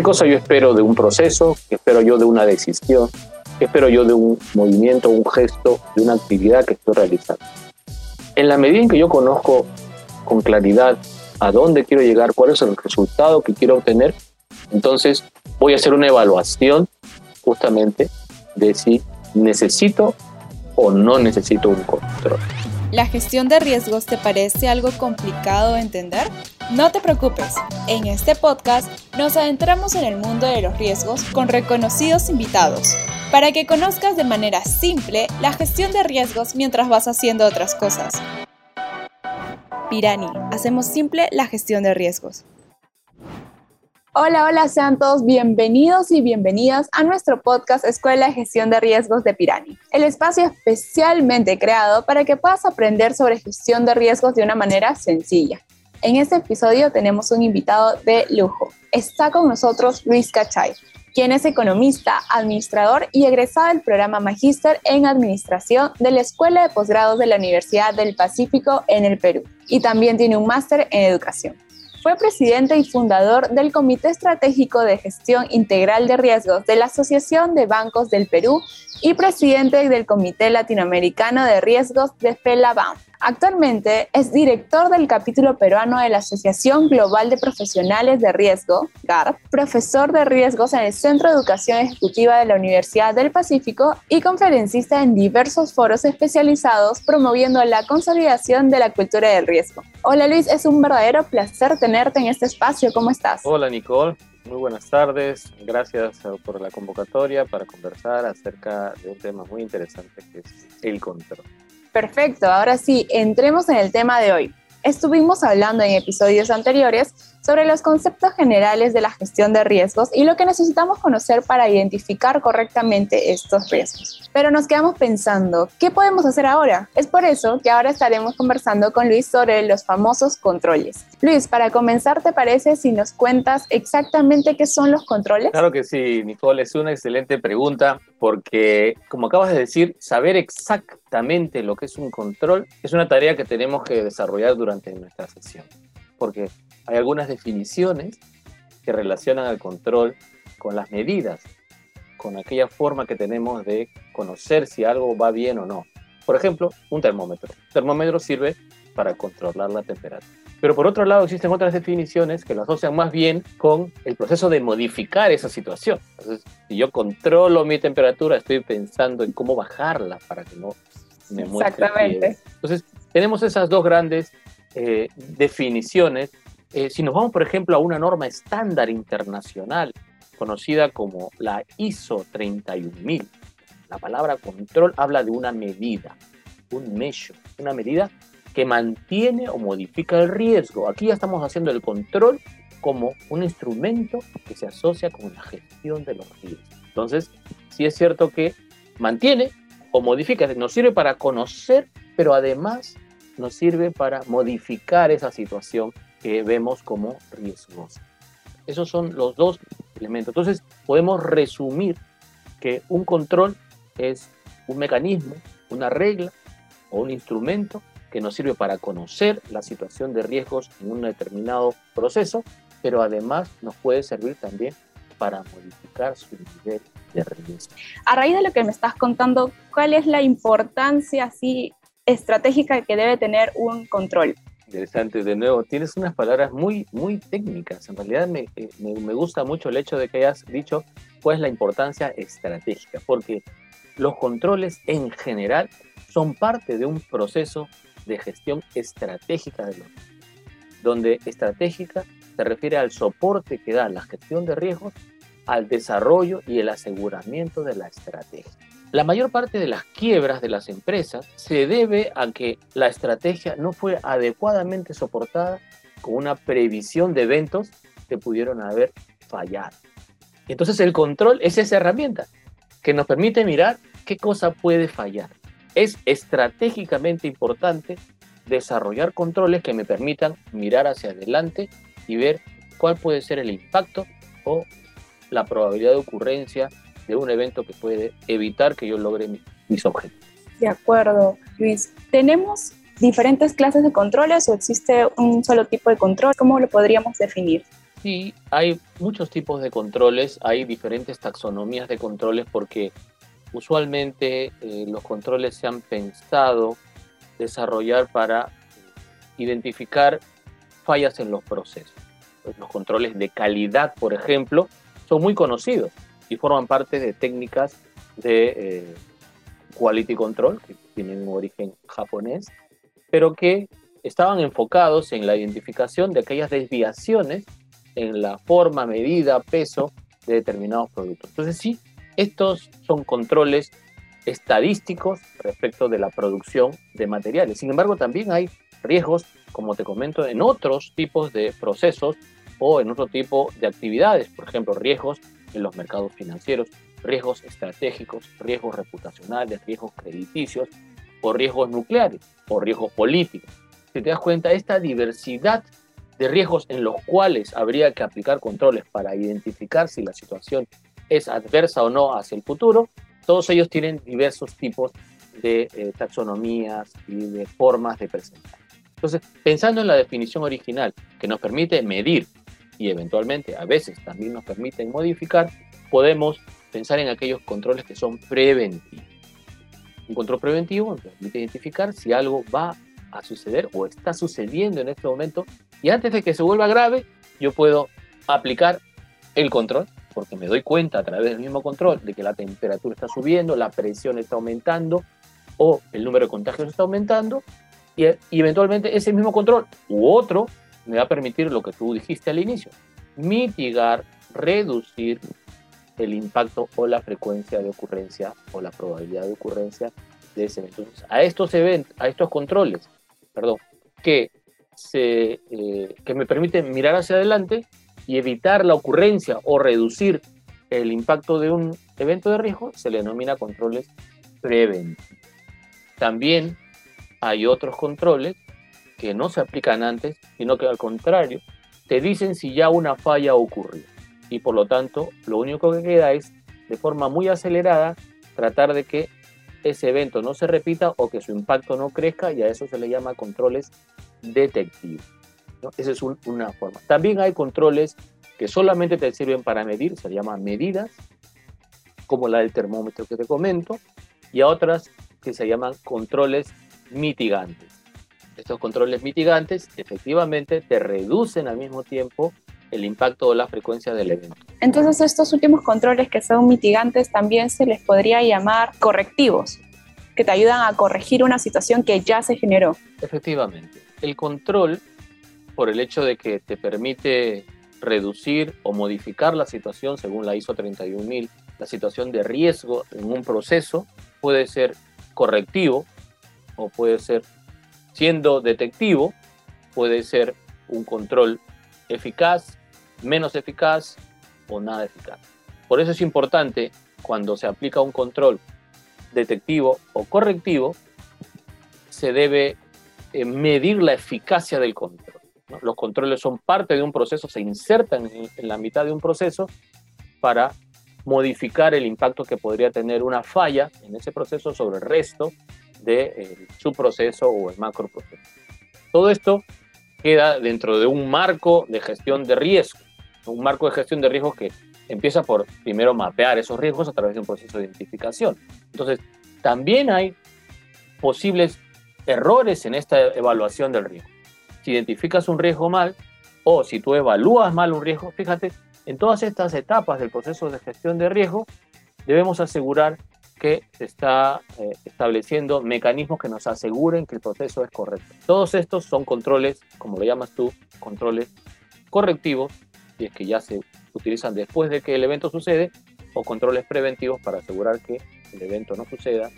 ¿Qué cosa yo espero de un proceso? ¿Qué espero yo de una decisión? ¿Qué espero yo de un movimiento, un gesto, de una actividad que estoy realizando? En la medida en que yo conozco con claridad a dónde quiero llegar, cuál es el resultado que quiero obtener, entonces voy a hacer una evaluación justamente de si necesito o no necesito un control. ¿La gestión de riesgos te parece algo complicado de entender? No te preocupes, en este podcast nos adentramos en el mundo de los riesgos con reconocidos invitados, para que conozcas de manera simple la gestión de riesgos mientras vas haciendo otras cosas. Pirani, hacemos simple la gestión de riesgos. Hola, hola, sean todos bienvenidos y bienvenidas a nuestro podcast Escuela de Gestión de Riesgos de Pirani, el espacio especialmente creado para que puedas aprender sobre gestión de riesgos de una manera sencilla. En este episodio tenemos un invitado de lujo. Está con nosotros Luis Cachay, quien es economista, administrador y egresado del programa Magíster en Administración de la Escuela de Posgrados de la Universidad del Pacífico en el Perú y también tiene un máster en educación. Fue presidente y fundador del Comité Estratégico de Gestión Integral de Riesgos de la Asociación de Bancos del Perú y presidente del Comité Latinoamericano de Riesgos de FELABAM. Actualmente es director del capítulo peruano de la Asociación Global de Profesionales de Riesgo, GARP, profesor de riesgos en el Centro de Educación Ejecutiva de la Universidad del Pacífico y conferencista en diversos foros especializados promoviendo la consolidación de la cultura del riesgo. Hola Luis, es un verdadero placer tenerte en este espacio. ¿Cómo estás? Hola Nicole, muy buenas tardes. Gracias por la convocatoria para conversar acerca de un tema muy interesante que es el control. Perfecto, ahora sí, entremos en el tema de hoy. Estuvimos hablando en episodios anteriores sobre los conceptos generales de la gestión de riesgos y lo que necesitamos conocer para identificar correctamente estos riesgos. Pero nos quedamos pensando, ¿qué podemos hacer ahora? Es por eso que ahora estaremos conversando con Luis sobre los famosos controles. Luis, para comenzar, ¿te parece si nos cuentas exactamente qué son los controles? Claro que sí, Nicole, es una excelente pregunta porque, como acabas de decir, saber exactamente lo que es un control es una tarea que tenemos que desarrollar durante nuestra sesión, porque hay algunas definiciones que relacionan al control con las medidas, con aquella forma que tenemos de conocer si algo va bien o no. Por ejemplo, un termómetro. Un termómetro sirve para controlar la temperatura. Pero por otro lado existen otras definiciones que lo asocian más bien con el proceso de modificar esa situación. Entonces, si yo controlo mi temperatura, estoy pensando en cómo bajarla para que no me muestre. Exactamente. Entonces, tenemos esas dos grandes eh, definiciones. Eh, si nos vamos, por ejemplo, a una norma estándar internacional conocida como la ISO 31000, la palabra control habla de una medida, un measure, una medida que mantiene o modifica el riesgo. Aquí ya estamos haciendo el control como un instrumento que se asocia con la gestión de los riesgos. Entonces, sí es cierto que mantiene o modifica, nos sirve para conocer, pero además nos sirve para modificar esa situación que vemos como riesgosa. Esos son los dos elementos. Entonces, podemos resumir que un control es un mecanismo, una regla o un instrumento que nos sirve para conocer la situación de riesgos en un determinado proceso, pero además nos puede servir también para modificar su nivel de riesgo. A raíz de lo que me estás contando, ¿cuál es la importancia así estratégica que debe tener un control? Interesante, de nuevo, tienes unas palabras muy, muy técnicas. En realidad me, eh, me, gusta mucho el hecho de que hayas dicho cuál es la importancia estratégica, porque los controles en general son parte de un proceso de gestión estratégica de los donde estratégica se refiere al soporte que da la gestión de riesgos al desarrollo y el aseguramiento de la estrategia. La mayor parte de las quiebras de las empresas se debe a que la estrategia no fue adecuadamente soportada con una previsión de eventos que pudieron haber fallado. Entonces el control es esa herramienta que nos permite mirar qué cosa puede fallar es estratégicamente importante desarrollar controles que me permitan mirar hacia adelante y ver cuál puede ser el impacto o la probabilidad de ocurrencia de un evento que puede evitar que yo logre mis, objetivos. De acuerdo, Luis. ¿Tenemos diferentes clases de controles o existe un solo tipo de control? ¿Cómo lo podríamos definir? Sí, hay muchos tipos de controles, hay diferentes taxonomías de controles porque usualmente eh, los controles se han pensado desarrollar para identificar fallas en los procesos. Los controles de calidad, por ejemplo, son muy conocidos y forman parte de técnicas de eh, quality control, que tienen un origen japonés, pero que estaban enfocados en la identificación de aquellas desviaciones en la forma, medida, peso de determinados productos. Entonces sí, estos son controles estadísticos respecto de la producción de materiales. Sin embargo, también hay riesgos, como te comento, en otros tipos de procesos o en otro tipo de actividades. Por ejemplo, riesgos en los mercados financieros, riesgos estratégicos, riesgos reputacionales, riesgos crediticios o riesgos nucleares o riesgos políticos. Si te das cuenta, esta diversidad de riesgos en los cuales habría que aplicar controles para identificar si la situación es adversa o no hacia el futuro, todos ellos tienen diversos tipos de eh, taxonomías y de formas de presentar. Entonces, pensando en la definición original que nos permite medir y eventualmente a veces también nos permiten modificar, podemos pensar en aquellos controles que son preventivos. Un control preventivo nos permite identificar si algo va a suceder o está sucediendo en este momento y antes de que se vuelva grave, yo puedo aplicar el control, porque me doy cuenta a través del mismo control de que la temperatura está subiendo, la presión está aumentando o el número de contagios está aumentando y, eventualmente ese mismo control u otro me va a permitir lo que tú dijiste al inicio, mitigar, reducir el impacto o la frecuencia de ocurrencia o la probabilidad de ocurrencia de ese evento. Entonces, a estos eventos, a estos controles, perdón, que eh, que me permite mirar hacia adelante y evitar la ocurrencia o reducir el impacto de un evento de riesgo, se le denomina controles preventivos. También hay otros controles que no se aplican antes, sino que al contrario, te dicen si ya una falla ocurrió. Y por lo tanto, lo único que queda es, de forma muy acelerada, tratar de que ese evento no se repita o que su impacto no crezca y a eso se le llama controles detectivos. Esa es una forma. También hay controles que solamente te sirven para medir, se llaman medidas, como la del termómetro que te comento, y a otras que se llaman controles mitigantes. Estos controles mitigantes efectivamente te reducen al mismo tiempo el impacto o la frecuencia del evento. Entonces estos últimos controles que son mitigantes también se les podría llamar correctivos, que te ayudan a corregir una situación que ya se generó. Efectivamente. El control, por el hecho de que te permite reducir o modificar la situación según la ISO 31000, la situación de riesgo en un proceso, puede ser correctivo o puede ser siendo detectivo, puede ser un control eficaz menos eficaz o nada eficaz. Por eso es importante cuando se aplica un control detectivo o correctivo, se debe eh, medir la eficacia del control. Los controles son parte de un proceso, se insertan en, la mitad de un proceso para modificar el impacto que podría tener una falla en ese proceso sobre el resto de eh, su proceso o el macro proceso. Todo esto queda dentro de un marco de gestión de riesgo un marco de gestión de riesgos que empieza por primero mapear esos riesgos a través de un proceso de identificación. Entonces, también hay posibles errores en esta evaluación del riesgo. Si identificas un riesgo mal o si tú evalúas mal un riesgo, fíjate, en todas estas etapas del proceso de gestión de riesgo debemos asegurar que se está eh, estableciendo mecanismos que nos aseguren que el proceso es correcto. Todos estos son controles, como lo llamas tú, controles correctivos y es que ya se utilizan después de que el evento sucede, o controles preventivos para asegurar que el evento no suceda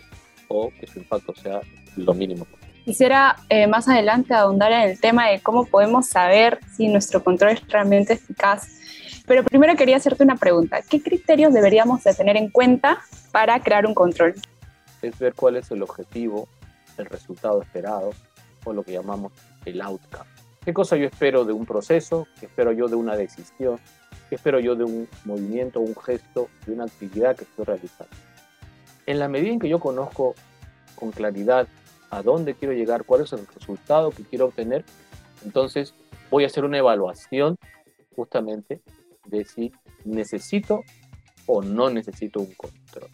o que su impacto sea lo mínimo Quisiera eh, más adelante ahondar en el tema de cómo podemos saber si nuestro control es realmente eficaz. Pero primero quería hacerte una pregunta. ¿Qué criterios deberíamos de tener en cuenta para crear un control? Es ver cuál es el objetivo, el resultado esperado o lo que llamamos el outcome. ¿Qué cosa yo espero de un proceso? ¿Qué espero yo de una decisión? ¿Qué espero yo de un movimiento, un gesto, de una actividad que estoy realizando? En la medida en que yo conozco con claridad a dónde quiero llegar, cuál es el resultado que quiero obtener, entonces voy a hacer una evaluación justamente de si necesito o no necesito un control.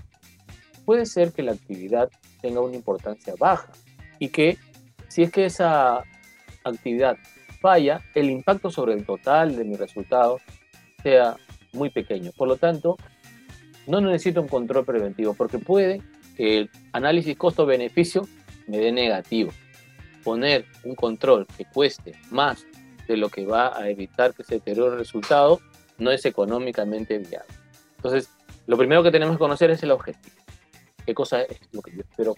Puede ser que la actividad tenga una importancia baja y que si es que esa actividad falla, el impacto sobre el total de mi resultado sea muy pequeño. Por lo tanto, no necesito un control preventivo porque puede que el análisis costo-beneficio me dé negativo. Poner un control que cueste más de lo que va a evitar que se deteriore el resultado no es económicamente viable. Entonces, lo primero que tenemos que conocer es el objetivo. ¿Qué cosa es lo que yo espero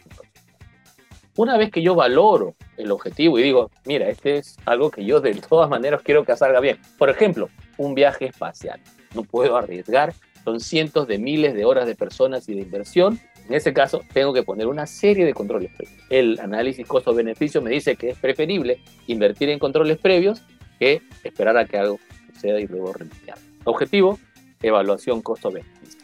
Una vez que yo valoro el objetivo y digo, mira, este es algo que yo de todas maneras quiero que salga bien. Por ejemplo, un viaje espacial. No puedo arriesgar, son cientos de miles de horas de personas y de inversión. En ese caso, tengo que poner una serie de controles previos. El análisis costo-beneficio me dice que es preferible invertir en controles previos que esperar a que algo suceda y luego remediar. Objetivo, evaluación costo-beneficio.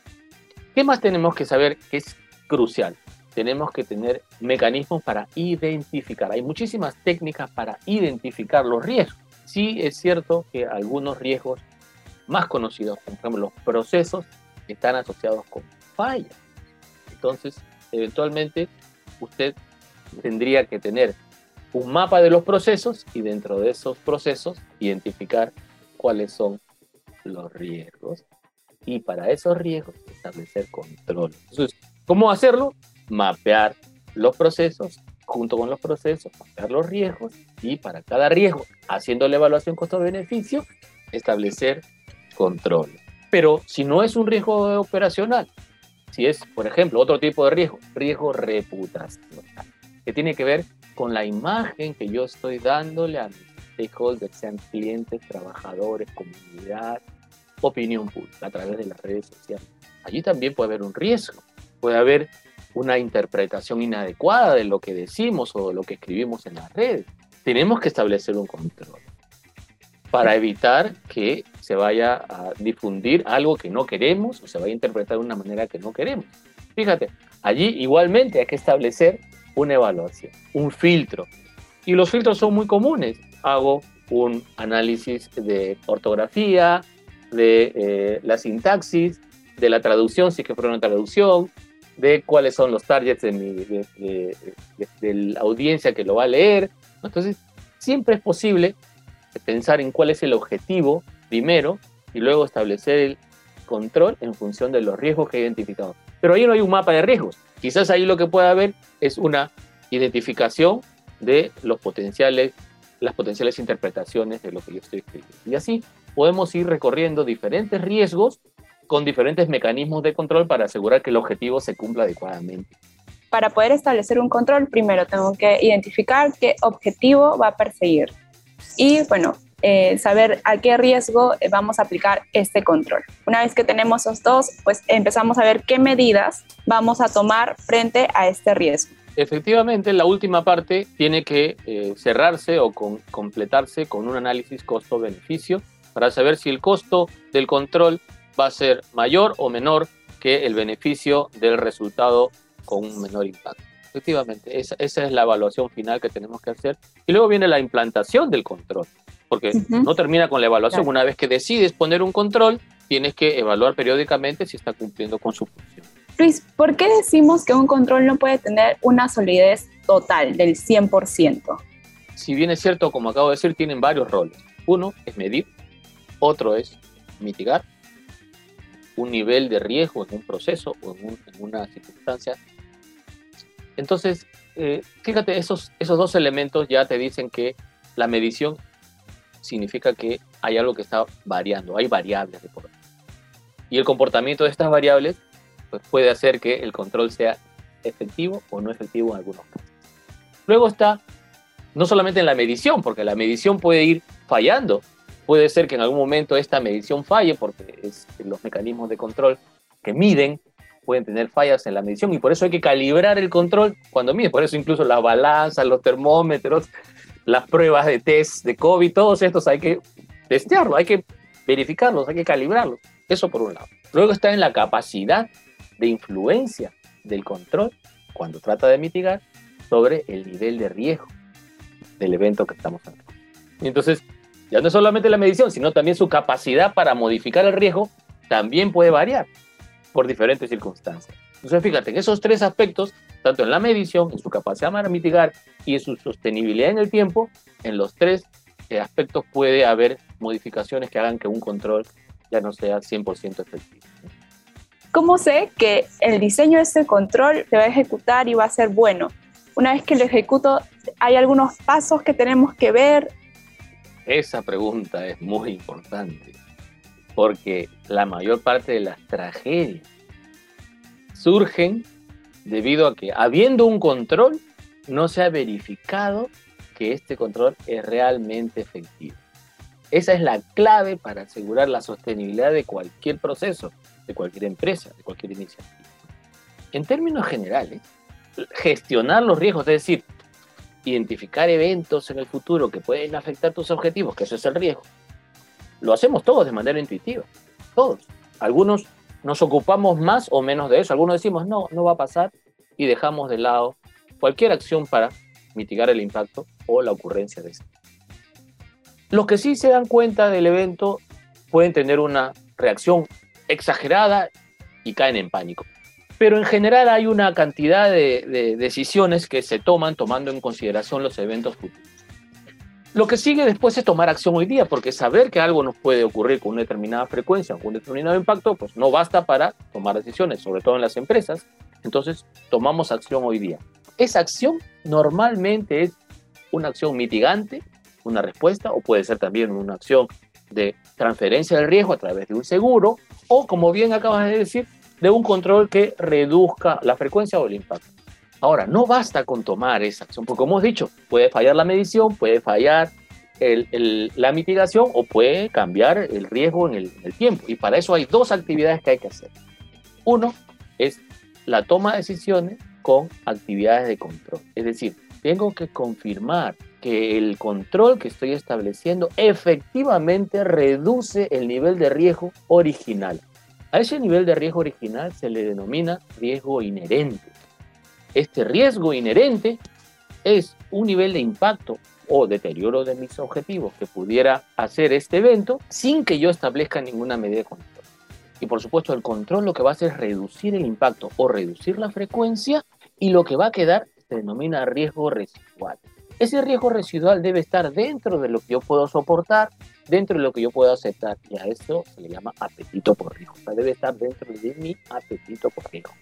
¿Qué más tenemos que saber que es crucial? Tenemos que tener mecanismos para identificar. Hay muchísimas técnicas para identificar los riesgos. Sí es cierto que algunos riesgos más conocidos, como por ejemplo los procesos, están asociados con fallas. Entonces, eventualmente, usted tendría que tener un mapa de los procesos y dentro de esos procesos identificar cuáles son los riesgos y para esos riesgos establecer control. Entonces, ¿cómo hacerlo? Mapear los procesos, junto con los procesos, mapear los riesgos y para cada riesgo, haciendo la evaluación costo-beneficio, establecer control. Pero si no es un riesgo operacional, si es, por ejemplo, otro tipo de riesgo, riesgo reputacional, que tiene que ver con la imagen que yo estoy dándole a mis stakeholders, sean clientes, trabajadores, comunidad, opinión pública a través de las redes sociales. Allí también puede haber un riesgo, puede haber una interpretación inadecuada de lo que decimos o de lo que escribimos en las redes. Tenemos que establecer un control para evitar que se vaya a difundir algo que no queremos o se vaya a interpretar de una manera que no queremos. Fíjate, allí igualmente hay que establecer una evaluación, un filtro. Y los filtros son muy comunes. Hago un análisis de ortografía, de eh, la sintaxis, de la traducción, si es que fuera una traducción, de cuáles son los targets de, mi, de, la audiencia que lo va a leer. Entonces, siempre es posible pensar en cuál es el objetivo primero y luego establecer el control en función de los riesgos que he identificado. Pero ahí no hay un mapa de riesgos. Quizás ahí lo que pueda haber es una identificación de los potenciales, las potenciales interpretaciones de lo que yo estoy escribiendo. Y así podemos ir recorriendo diferentes riesgos con diferentes mecanismos de control para asegurar que el objetivo se cumpla adecuadamente. Para poder establecer un control, primero tengo que identificar qué objetivo va a perseguir. Y bueno, eh, saber a qué riesgo vamos a aplicar este control. Una vez que tenemos esos dos, pues empezamos a ver qué medidas vamos a tomar frente a este riesgo. Efectivamente, la última parte tiene que eh, cerrarse o completarse con un análisis costo-beneficio para saber si el costo del control va a ser mayor o menor que el beneficio del resultado con un menor impacto. Efectivamente, esa, es la evaluación final que tenemos que hacer. Y luego viene la implantación del control, porque no termina con la evaluación. Una vez que decides poner un control, tienes que evaluar periódicamente si está cumpliendo con su función. Luis, ¿por qué decimos que un control no puede tener una solidez total del 100%? Si bien es cierto, como acabo de decir, tienen varios roles. Uno es medir, otro es mitigar un nivel de riesgo en un proceso o en, una circunstancia. Entonces, eh, fíjate, esos, esos dos elementos ya te dicen que la medición significa que hay algo que está variando, hay variables de por Y el comportamiento de estas variables pues, puede hacer que el control sea efectivo o no efectivo en algunos casos. Luego está no solamente en la medición, porque la medición puede ir fallando Puede ser que en algún momento esta medición falle porque los mecanismos de control que miden pueden tener fallas en la medición y por eso hay que calibrar el control cuando mide. Por eso incluso las balanzas, los termómetros, las pruebas de test de COVID, todos estos hay que testearlos, hay que verificarlos, hay que calibrarlos. Eso por un lado. Luego está en la capacidad de influencia del control cuando trata de mitigar sobre el nivel de riesgo del evento que estamos hablando. Entonces, Ya no solamente la medición, sino también su capacidad para modificar el riesgo también puede variar por diferentes circunstancias. Entonces, fíjate, en esos tres aspectos, tanto en la medición, en su capacidad para mitigar y en su sostenibilidad en el tiempo, en los tres eh, aspectos puede haber modificaciones que hagan que un control ya no sea 100% efectivo. ¿Cómo sé que el diseño de ese control se va a ejecutar y va a ser bueno? Una vez que lo ejecuto, ¿hay algunos pasos que tenemos que ver? Esa pregunta es muy importante, porque la mayor parte de las tragedias surgen debido a que, habiendo un control, no se ha verificado que este control es realmente efectivo. Esa es la clave para asegurar la sostenibilidad de cualquier proceso, de cualquier empresa, de cualquier iniciativa. En términos generales, gestionar los riesgos, es decir, identificar eventos en el futuro que pueden afectar tus objetivos, que eso es el riesgo, lo hacemos todos de manera intuitiva, todos. Algunos nos ocupamos más o menos de eso, algunos decimos, no, no va a pasar y dejamos de lado cualquier acción para mitigar el impacto o la ocurrencia de eso. Los que sí se dan cuenta del evento pueden tener una reacción exagerada y caen en pánico. Pero en general hay una cantidad de, decisiones que se toman tomando en consideración los eventos futuros. Lo que sigue después es tomar acción hoy día, porque saber que algo nos puede ocurrir con una determinada frecuencia con un determinado impacto, pues no basta para tomar decisiones, sobre todo en las empresas. Entonces, tomamos acción hoy día. Esa acción normalmente es una acción mitigante, una respuesta, o puede ser también una acción de transferencia del riesgo a través de un seguro, o como bien acabas de decir, de un control que reduzca la frecuencia o el impacto. Ahora, no basta con tomar esa acción, porque como hemos dicho, puede fallar la medición, puede fallar la mitigación o puede cambiar el riesgo en el, en el tiempo. Y para eso hay dos actividades que hay que hacer. Uno es la toma de decisiones con actividades de control. Es decir, tengo que confirmar que el control que estoy estableciendo efectivamente reduce el nivel de riesgo original. A ese nivel de riesgo original se le denomina riesgo inherente. Este riesgo inherente es un nivel de impacto o deterioro de mis objetivos que pudiera hacer este evento sin que yo establezca ninguna medida de control. Y por supuesto el control lo que va a hacer es reducir el impacto o reducir la frecuencia y lo que va a quedar se denomina riesgo residual. Ese riesgo residual debe estar dentro de lo que yo puedo soportar, dentro de lo que yo puedo aceptar. Y a eso se le llama apetito por riesgo. O sea, debe estar dentro de mi apetito por riesgo.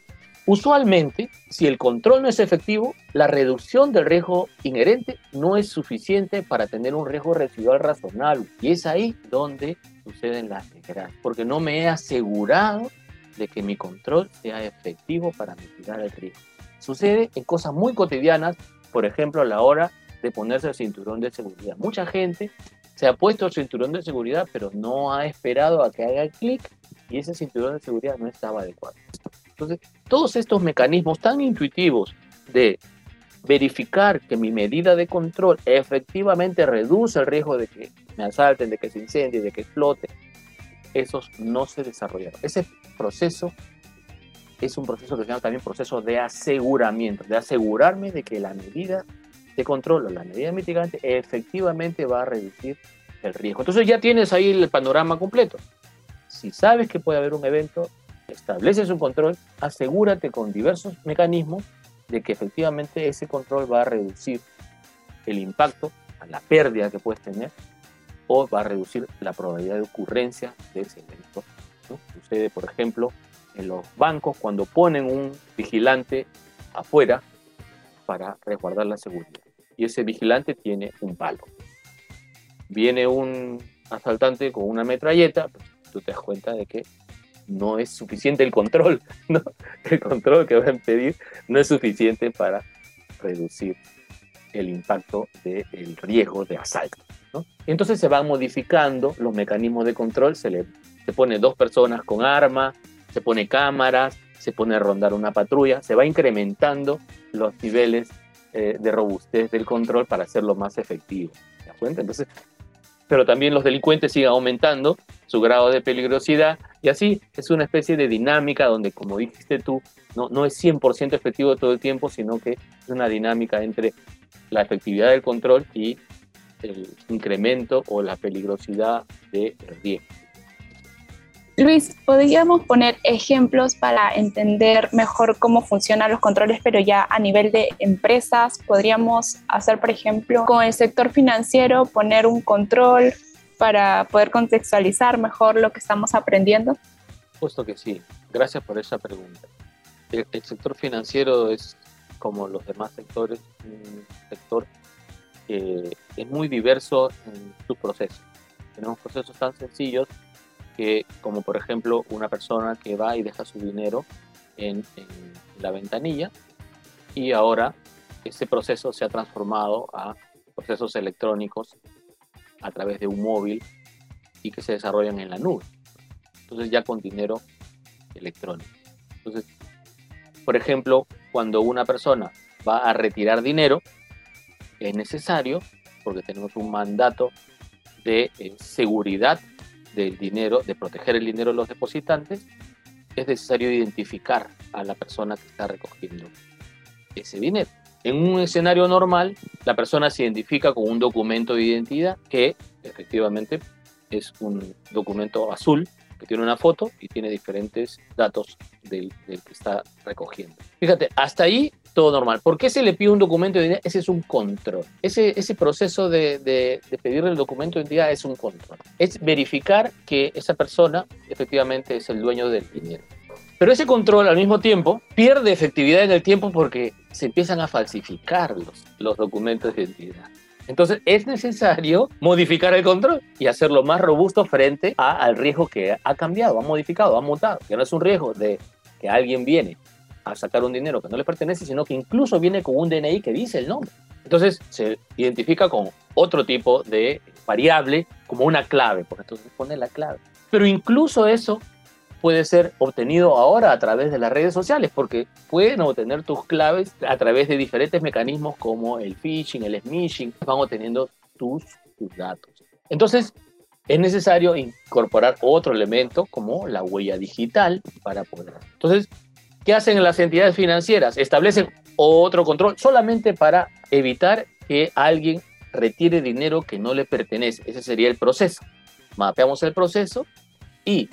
Usualmente, si el control no es efectivo, la reducción del riesgo inherente no es suficiente para tener un riesgo residual razonable. Y es ahí donde suceden las desgracias, porque no me he asegurado de que mi control sea efectivo para mitigar el riesgo. Sucede en cosas muy cotidianas, por ejemplo, a la hora de ponerse el cinturón de seguridad. Mucha gente se ha puesto el cinturón de seguridad, pero no ha esperado a que haga clic y ese cinturón de seguridad no estaba adecuado. Entonces, todos estos mecanismos tan intuitivos de verificar que mi medida de control efectivamente reduce el riesgo de que me asalten, de que se incendie, de que explote, esos no se desarrollaron. Ese proceso es un proceso que se llama también proceso de aseguramiento, de asegurarme de que la medida de control o la medida mitigante efectivamente va a reducir el riesgo. Entonces ya tienes ahí el panorama completo. Si sabes que puede haber un evento, estableces un control, asegúrate con diversos mecanismos de que efectivamente ese control va a reducir el impacto, la pérdida que puedes tener, o va a reducir la probabilidad de ocurrencia de ese evento. Sucede, por ejemplo, en los bancos cuando ponen un vigilante afuera para resguardar la seguridad. Y ese vigilante tiene un palo. Viene un asaltante con una metralleta, pues, tú te das cuenta de que no es suficiente el control, ¿no? El control que van a pedir no es suficiente para reducir el impacto del riesgo de asalto. entonces se van modificando los mecanismos de control, se le se pone dos personas con arma, se pone cámaras, se pone a rondar una patrulla, se va incrementando los niveles eh, de robustez del control para hacerlo más efectivo. ¿Te das cuenta? Entonces, pero también los delincuentes siguen aumentando su grado de peligrosidad y así es una especie de dinámica donde, como dijiste tú, no, no es 100% efectivo todo el tiempo, sino que es una dinámica entre la efectividad del control y el incremento o la peligrosidad de riesgo. Luis, ¿podríamos poner ejemplos para entender mejor cómo funcionan los controles, pero ya a nivel de empresas? ¿Podríamos hacer, por ejemplo, con el sector financiero, poner un control para poder contextualizar mejor lo que estamos aprendiendo? Puesto que sí. Gracias por esa pregunta. El, sector financiero es, como los demás sectores, un sector que es muy diverso en sus procesos. Tenemos procesos tan sencillos que, como por ejemplo, una persona que va y deja su dinero en, la ventanilla y ahora ese proceso se ha transformado a procesos electrónicos a través de un móvil y que se desarrollan en la nube. Entonces ya con dinero electrónico. Entonces, por ejemplo, cuando una persona va a retirar dinero, es necesario, porque tenemos un mandato de eh, seguridad del dinero, de proteger el dinero de los depositantes, es necesario identificar a la persona que está recogiendo ese dinero. En un escenario normal, la persona se identifica con un documento de identidad que efectivamente es un documento azul que tiene una foto y tiene diferentes datos del, que está recogiendo. Fíjate, hasta ahí todo normal. ¿Por qué se le pide un documento de identidad? Ese es un control. Ese, ese proceso de, de, pedirle el documento de identidad es un control. Es verificar que esa persona efectivamente es el dueño del dinero. Pero ese control al mismo tiempo pierde efectividad en el tiempo porque se empiezan a falsificar los, los documentos de identidad. Entonces es necesario modificar el control y hacerlo más robusto frente a, al riesgo que ha cambiado, ha modificado, ha mutado. Que no es un riesgo de que alguien viene a sacar un dinero que no le pertenece, sino que incluso viene con un DNI que dice el nombre. Entonces se identifica con otro tipo de variable como una clave, porque entonces pone la clave. Pero incluso eso puede ser obtenido ahora a través de las redes sociales, porque pueden obtener tus claves a través de diferentes mecanismos como el phishing, el smishing, van obteniendo tus, tus datos. Entonces, es necesario incorporar otro elemento como la huella digital para poder. Entonces, ¿Qué hacen las entidades financieras? Establecen otro control solamente para evitar que alguien retire dinero que no le pertenece. Ese sería el proceso. Mapeamos el proceso y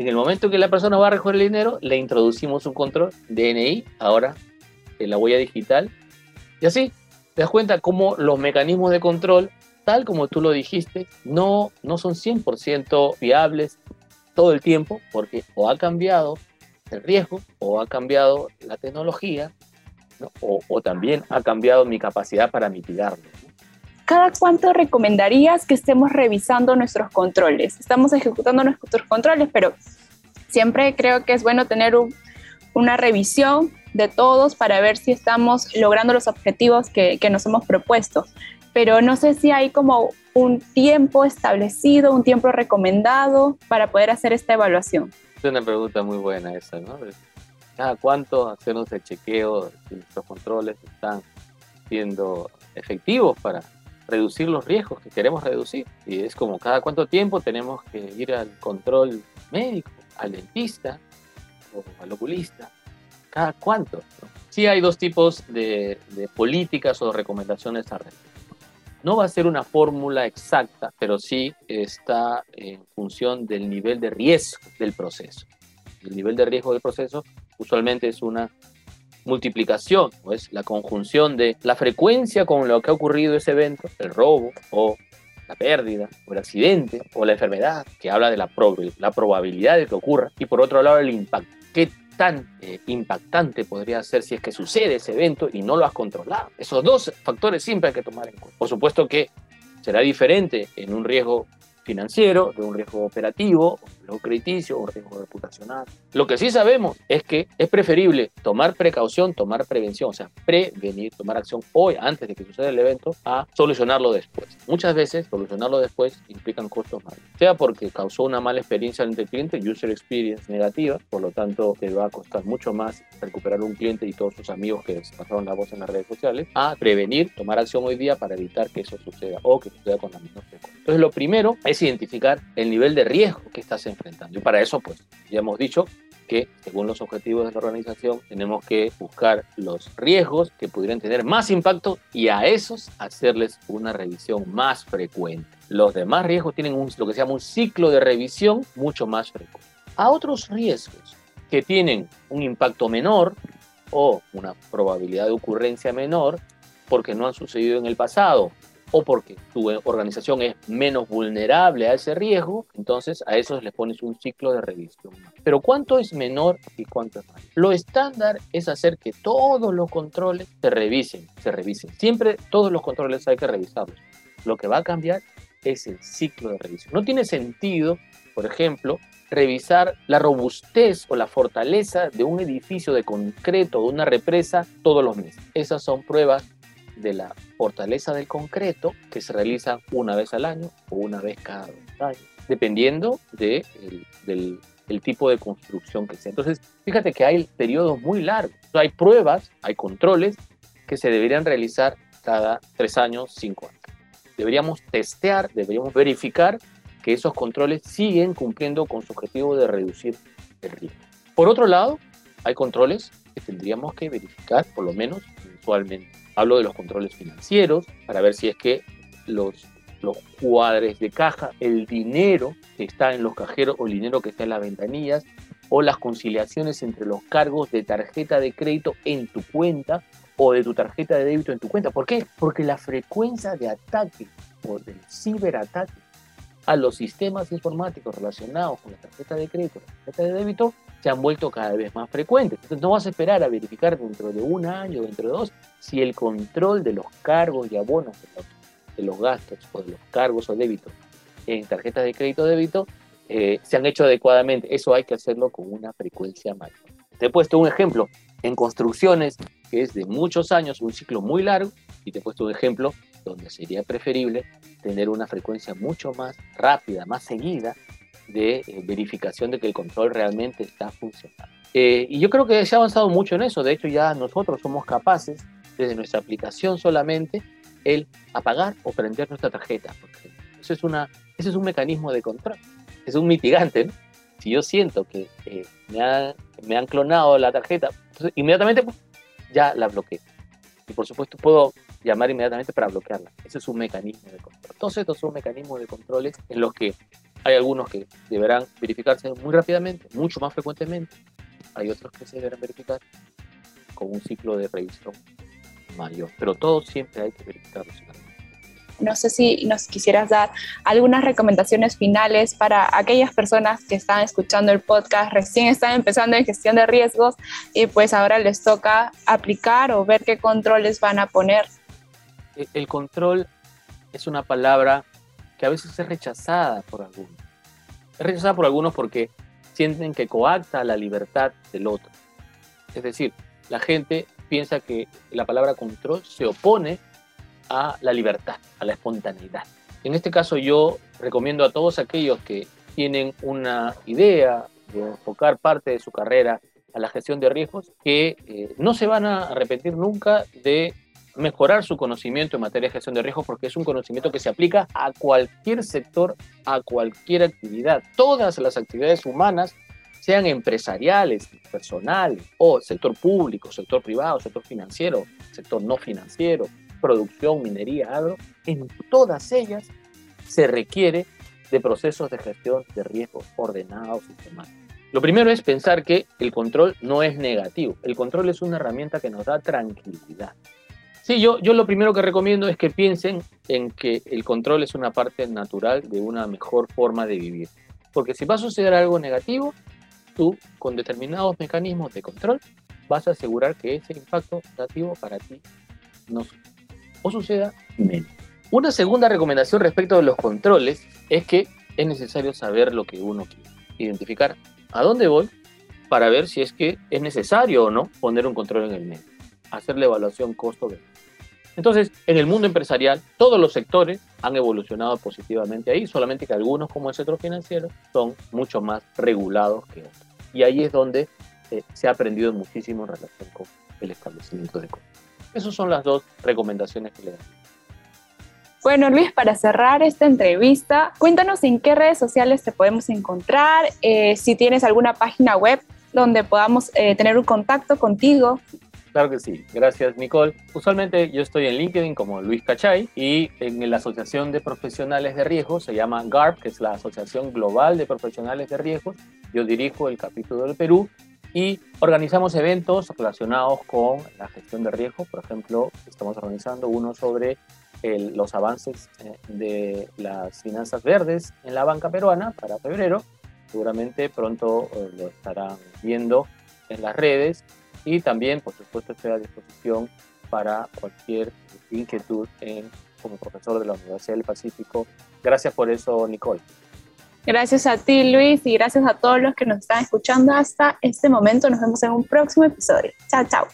en el momento que la persona va a recoger el dinero, le introducimos un control DNI, ahora en la huella digital. Y así, te das cuenta cómo los mecanismos de control, tal como tú lo dijiste, no, no son 100% fiables todo el tiempo, porque o ha cambiado el riesgo o ha cambiado la tecnología o, también ha cambiado mi capacidad para mitigarlo. ¿Cada cuánto recomendarías que estemos revisando nuestros controles? Estamos ejecutando nuestros controles, pero siempre creo que es bueno tener una revisión de todos para ver si estamos logrando los objetivos que, que nos hemos propuesto. Pero no sé si hay como un tiempo establecido, un tiempo recomendado para poder hacer esta evaluación. Es una pregunta muy buena esa, ¿no? ¿Cada cuánto hacernos el chequeo si nuestros controles están siendo efectivos para reducir los riesgos que queremos reducir? Y es como cada cuánto tiempo tenemos que ir al control médico, al dentista o al oculista. ¿Cada cuánto? Sí hay dos tipos de, de políticas o recomendaciones al respecto. No va a ser una fórmula exacta, pero sí está en función del nivel de riesgo del proceso. El nivel de riesgo del proceso usualmente es una multiplicación, o es la conjunción de la frecuencia con lo que ha ocurrido ese evento, el robo o la pérdida o el accidente o la enfermedad, que habla de la, probabilidad de que ocurra, y por otro lado el impacto. ¿Qué tan eh, impactante podría ser si es que sucede ese evento y no lo has controlado. Esos dos factores siempre hay que tomar en cuenta. Por supuesto que será diferente en un riesgo financiero, de un riesgo operativo, riesgo crediticio, un riesgo reputacional. Lo que sí sabemos es que es preferible tomar precaución, tomar prevención, o sea, prevenir, tomar acción hoy antes de que suceda el evento, a solucionarlo después. Muchas veces solucionarlo después implican costos mayores, sea porque causó una mala experiencia ante el cliente, user experience negativa, por lo tanto te va a costar mucho más recuperar un cliente y todos sus amigos que se pasaron la voz en las redes sociales, a prevenir, tomar acción hoy día para evitar que eso suceda o que suceda con la misma frecuencia. Entonces lo primero es identificar el nivel de riesgo que estás Y para eso, pues, ya hemos dicho, que, según los objetivos de la organización, tenemos que buscar los riesgos que pudieran tener más impacto y a esos hacerles una revisión más frecuente. Los demás riesgos tienen un, lo que se llama un ciclo de revisión mucho más frecuente. A otros riesgos que tienen un impacto menor o una probabilidad de ocurrencia menor porque no han sucedido en el pasado o porque tu organización es menos vulnerable a ese riesgo, entonces a esos les pones un ciclo de revisión. Pero ¿cuánto es menor y cuánto es mayor? Lo estándar es hacer que todos los controles se revisen, se revisen. Siempre todos los controles hay que revisarlos. Lo que va a cambiar es el ciclo de revisión. No tiene sentido, por ejemplo, revisar la robustez o la fortaleza de un edificio de concreto, de una represa, todos los meses. Esas son pruebas de la fortaleza del concreto que se realiza una vez al año o una vez cada dos años, dependiendo de del, tipo de construcción que sea. Entonces, fíjate que hay periodos muy largos. Hay pruebas, hay controles que se deberían realizar cada tres años, cinco años. Deberíamos testear, deberíamos verificar que esos controles siguen cumpliendo con su objetivo de reducir el riesgo. Por otro lado, hay controles que tendríamos que verificar por lo menos mensualmente. Hablo de los controles financieros para ver si es que los, los cuadres de caja, el dinero que está en los cajeros o el dinero que está en las ventanillas o las conciliaciones entre los cargos de tarjeta de crédito en tu cuenta o de tu tarjeta de débito en tu cuenta. ¿Por qué? Porque la frecuencia de ataque o del ciberataque a los sistemas informáticos relacionados con la tarjeta de crédito, la tarjeta de débito, se han vuelto cada vez más frecuentes. Entonces no vas a esperar a verificar dentro de un año, dentro de dos, si el control de los cargos y abonos de los, gastos o de los cargos o débitos en tarjetas de crédito o débito eh, se han hecho adecuadamente. Eso hay que hacerlo con una frecuencia mayor. Te he puesto un ejemplo en construcciones que es de muchos años, un ciclo muy largo, y te he puesto un ejemplo donde sería preferible tener una frecuencia mucho más rápida, más seguida de eh, verificación de que el control realmente está funcionando. Eh, y yo creo que se ha avanzado mucho en eso. De hecho, ya nosotros somos capaces, desde nuestra aplicación solamente, el apagar o prender nuestra tarjeta. Porque eso es, una, ese es un mecanismo de control. Es un mitigante. Si yo siento que eh, me, me, han clonado la tarjeta, inmediatamente ya la bloqueo. Y por supuesto puedo llamar inmediatamente para bloquearla. Ese es un mecanismo de control. Todos estos son mecanismos de controles en los que hay algunos que deberán verificarse muy rápidamente, mucho más frecuentemente. Hay otros que se deberán verificar con un ciclo de revisión mayor. Pero todos siempre hay que verificarlos. No sé si nos quisieras dar algunas recomendaciones finales para aquellas personas que están escuchando el podcast, recién están empezando en gestión de riesgos y pues ahora les toca aplicar o ver qué controles van a poner. El control es una palabra que a veces es rechazada por algunos. Es rechazada por algunos porque sienten que coacta la libertad del otro. Es decir, la gente piensa que la palabra control se opone a la libertad, a la espontaneidad. En este caso yo recomiendo a todos aquellos que tienen una idea de enfocar parte de su carrera a la gestión de riesgos, que eh, no se van a arrepentir nunca de mejorar su conocimiento en materia de gestión de riesgos porque es un conocimiento que se aplica a cualquier sector, a cualquier actividad. Todas las actividades humanas, sean empresariales, personales o sector público, sector privado, sector financiero, sector no financiero, producción, minería, agro, en todas ellas se requiere de procesos de gestión de riesgos ordenados, sistemáticos. Lo primero es pensar que el control no es negativo. El control es una herramienta que nos da tranquilidad. Sí, yo, yo lo primero que recomiendo es que piensen en que el control es una parte natural de una mejor forma de vivir. Porque si va a suceder algo negativo, tú con determinados mecanismos de control vas a asegurar que ese impacto negativo para ti no o suceda menos. Una segunda recomendación respecto de los controles es que es necesario saber lo que uno quiere, identificar a dónde voy para ver si es que es necesario o no poner un control en el medio, hacer la evaluación costo-beneficio. Entonces, en el mundo empresarial, todos los sectores han evolucionado positivamente ahí, solamente que algunos, como el sector financiero, son mucho más regulados que otros. Y ahí es donde eh, se ha aprendido muchísimo en relación con el establecimiento de costos. Esas son las dos recomendaciones que le doy. Bueno, Luis, para cerrar esta entrevista, cuéntanos en qué redes sociales te podemos encontrar, eh, si tienes alguna página web donde podamos eh, tener un contacto contigo. Claro que sí, gracias Nicole. Usualmente yo estoy en LinkedIn como Luis Cachay y en la Asociación de Profesionales de Riesgos se llama GARP, que es la Asociación Global de Profesionales de Riesgos. Yo dirijo el capítulo del Perú y organizamos eventos relacionados con la gestión de riesgos. Por ejemplo, estamos organizando uno sobre los avances eh, de las finanzas verdes en la banca peruana para febrero. Seguramente pronto eh, lo estarán viendo en las redes y también, por supuesto, estoy a disposición para cualquier inquietud en, como profesor de la Universidad del Pacífico. Gracias por eso, Nicole. Gracias a ti, Luis, y gracias a todos los que nos están escuchando hasta este momento. Nos vemos en un próximo episodio. Chao, chao.